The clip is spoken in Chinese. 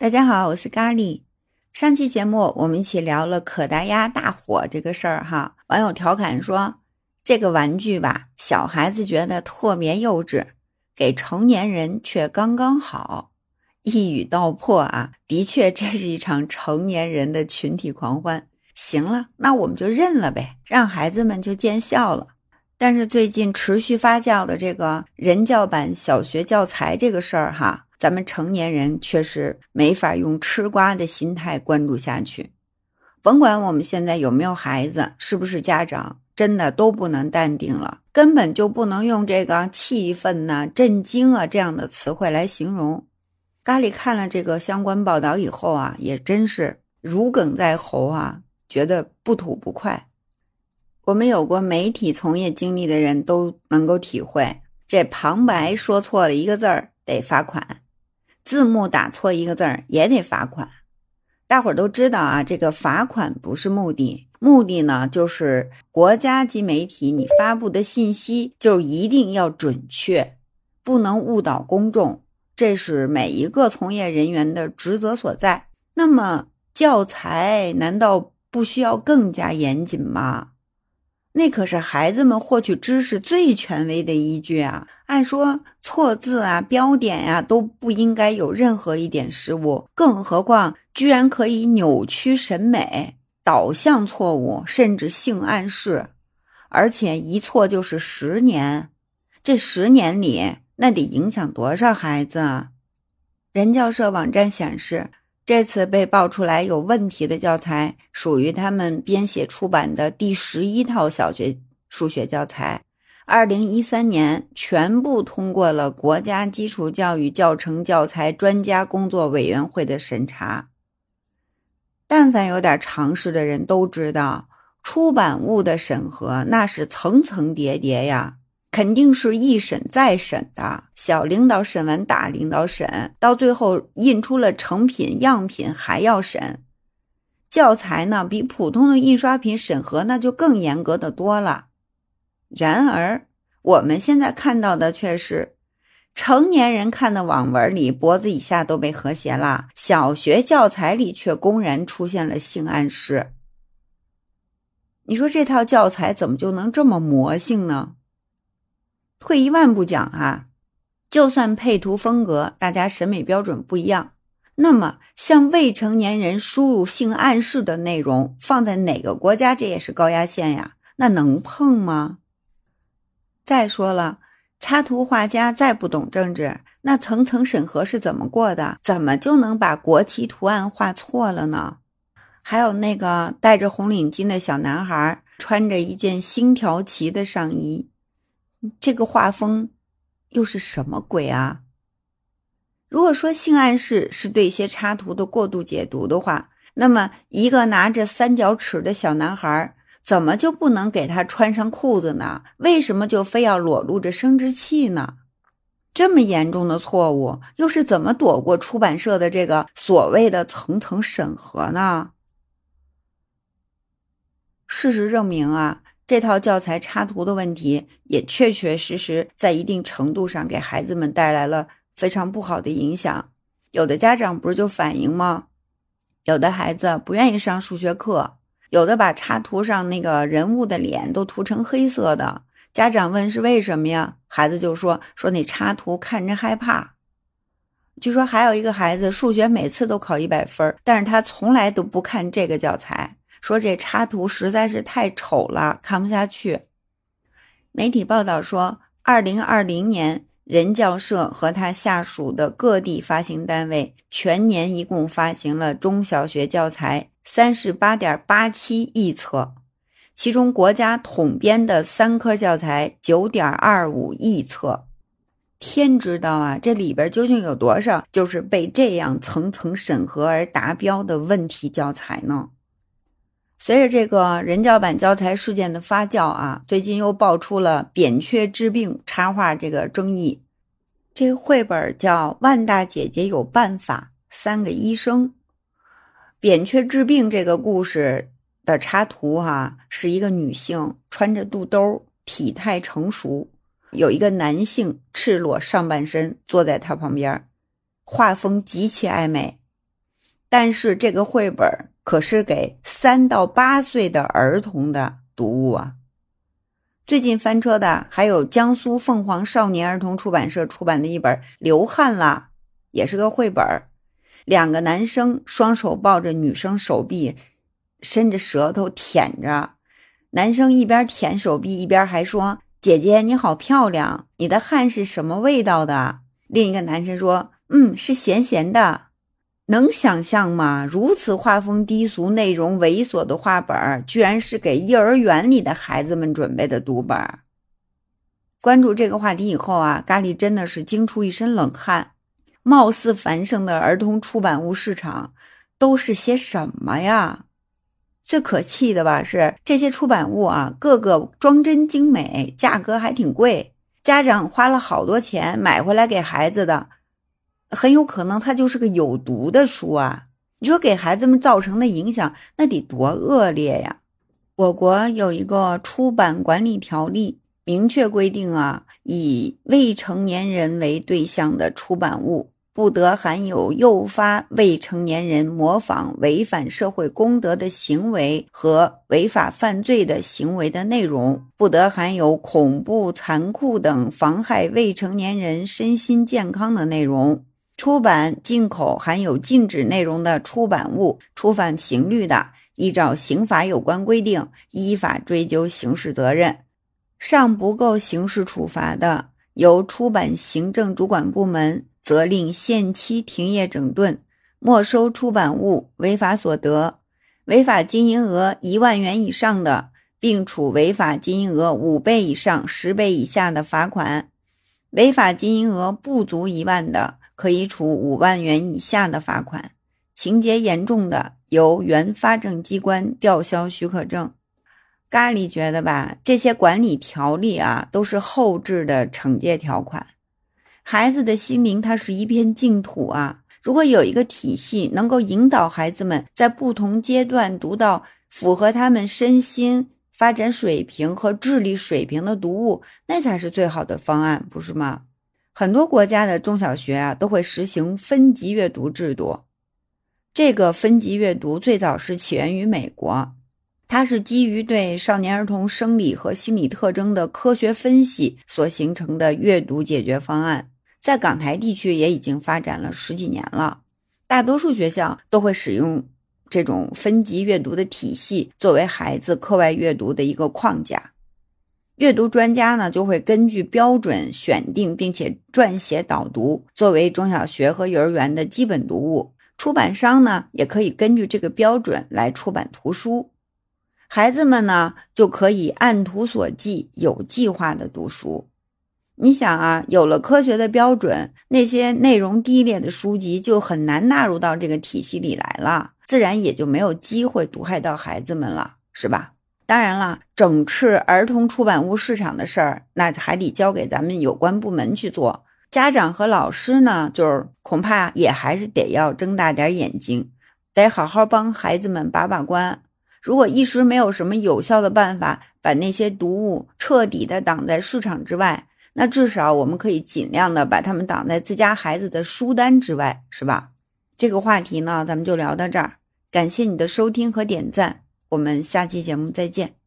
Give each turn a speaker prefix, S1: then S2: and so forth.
S1: 大家好，我是咖喱。上期节目我们一起聊了可达鸭大火这个事儿哈，网友调侃说这个玩具吧，小孩子觉得特别幼稚，给成年人却刚刚好。一语道破啊，的确这是一场成年人的群体狂欢。行了，那我们就认了呗，让孩子们就见笑了。但是最近持续发酵的这个人教版小学教材这个事儿哈。咱们成年人确实没法用吃瓜的心态关注下去，甭管我们现在有没有孩子，是不是家长，真的都不能淡定了，根本就不能用这个气愤呐、震惊啊这样的词汇来形容。咖喱看了这个相关报道以后啊，也真是如鲠在喉啊，觉得不吐不快。我们有过媒体从业经历的人都能够体会，这旁白说错了一个字儿得罚款。字幕打错一个字儿也得罚款，大伙儿都知道啊。这个罚款不是目的，目的呢就是国家级媒体你发布的信息就一定要准确，不能误导公众，这是每一个从业人员的职责所在。那么教材难道不需要更加严谨吗？那可是孩子们获取知识最权威的依据啊！按说错字啊、标点呀都不应该有任何一点失误，更何况居然可以扭曲审美、导向错误，甚至性暗示，而且一错就是十年。这十年里，那得影响多少孩子啊？人教社网站显示。这次被爆出来有问题的教材，属于他们编写出版的第十一套小学数学教材，二零一三年全部通过了国家基础教育教程教材专家工作委员会的审查。但凡有点常识的人都知道，出版物的审核那是层层叠叠呀。肯定是一审再审的，小领导审完大领导审，到最后印出了成品样品还要审。教材呢，比普通的印刷品审核那就更严格的多了。然而，我们现在看到的却是，成年人看的网文里脖子以下都被和谐了，小学教材里却公然出现了性暗示。你说这套教材怎么就能这么魔性呢？退一万步讲啊，就算配图风格大家审美标准不一样，那么向未成年人输入性暗示的内容，放在哪个国家这也是高压线呀？那能碰吗？再说了，插图画家再不懂政治，那层层审核是怎么过的？怎么就能把国旗图案画错了呢？还有那个戴着红领巾的小男孩，穿着一件星条旗的上衣。这个画风又是什么鬼啊？如果说性暗示是对一些插图的过度解读的话，那么一个拿着三角尺的小男孩，怎么就不能给他穿上裤子呢？为什么就非要裸露着生殖器呢？这么严重的错误，又是怎么躲过出版社的这个所谓的层层审核呢？事实证明啊。这套教材插图的问题，也确确实实在一定程度上给孩子们带来了非常不好的影响。有的家长不是就反映吗？有的孩子不愿意上数学课，有的把插图上那个人物的脸都涂成黑色的。家长问是为什么呀？孩子就说说那插图看着害怕。据说还有一个孩子数学每次都考一百分，但是他从来都不看这个教材。说这插图实在是太丑了，看不下去。媒体报道说，二零二零年人教社和他下属的各地发行单位全年一共发行了中小学教材三十八点八七亿册，其中国家统编的三科教材九点二五亿册。天知道啊，这里边究竟有多少就是被这样层层审核而达标的问题教材呢？随着这个人教版教材事件的发酵啊，最近又爆出了扁鹊治病插画这个争议。这个绘本叫《万大姐姐有办法》，三个医生。扁鹊治病这个故事的插图哈，是一个女性穿着肚兜，体态成熟，有一个男性赤裸上半身坐在她旁边，画风极其暧昧。但是这个绘本可是给三到八岁的儿童的读物啊。最近翻车的还有江苏凤凰少年儿童出版社出版的一本《流汗了》，也是个绘本。两个男生双手抱着女生手臂，伸着舌头舔着。男生一边舔手臂，一边还说：“姐姐你好漂亮，你的汗是什么味道的？”另一个男生说：“嗯，是咸咸的。”能想象吗？如此画风低俗、内容猥琐的画本，居然是给幼儿园里的孩子们准备的读本。关注这个话题以后啊，咖喱真的是惊出一身冷汗。貌似繁盛的儿童出版物市场都是些什么呀？最可气的吧是这些出版物啊，个个装帧精美，价格还挺贵，家长花了好多钱买回来给孩子的。很有可能它就是个有毒的书啊！你说给孩子们造成的影响那得多恶劣呀！我国有一个出版管理条例，明确规定啊，以未成年人为对象的出版物不得含有诱发未成年人模仿违反社会公德的行为和违法犯罪的行为的内容，不得含有恐怖、残酷等妨害未成年人身心健康的内容。出版、进口含有禁止内容的出版物，触犯刑律的，依照刑法有关规定，依法追究刑事责任；尚不够刑事处罚的，由出版行政主管部门责令限期停业整顿，没收出版物违法所得；违法经营额一万元以上的，并处违法经营额五倍以上十倍以下的罚款；违法经营额不足一万的，可以处五万元以下的罚款，情节严重的，由原发证机关吊销许可证。咖喱觉得吧，这些管理条例啊，都是后置的惩戒条款。孩子的心灵，它是一片净土啊。如果有一个体系，能够引导孩子们在不同阶段读到符合他们身心发展水平和智力水平的读物，那才是最好的方案，不是吗？很多国家的中小学啊都会实行分级阅读制度。这个分级阅读最早是起源于美国，它是基于对少年儿童生理和心理特征的科学分析所形成的阅读解决方案。在港台地区也已经发展了十几年了，大多数学校都会使用这种分级阅读的体系作为孩子课外阅读的一个框架。阅读专家呢，就会根据标准选定并且撰写导读，作为中小学和幼儿园的基本读物。出版商呢，也可以根据这个标准来出版图书。孩子们呢，就可以按图索骥、有计划的读书。你想啊，有了科学的标准，那些内容低劣的书籍就很难纳入到这个体系里来了，自然也就没有机会毒害到孩子们了，是吧？当然了，整治儿童出版物市场的事儿，那还得交给咱们有关部门去做。家长和老师呢，就是恐怕也还是得要睁大点眼睛，得好好帮孩子们把把关。如果一时没有什么有效的办法把那些读物彻底的挡在市场之外，那至少我们可以尽量的把他们挡在自家孩子的书单之外，是吧？这个话题呢，咱们就聊到这儿。感谢你的收听和点赞。我们下期节目再见。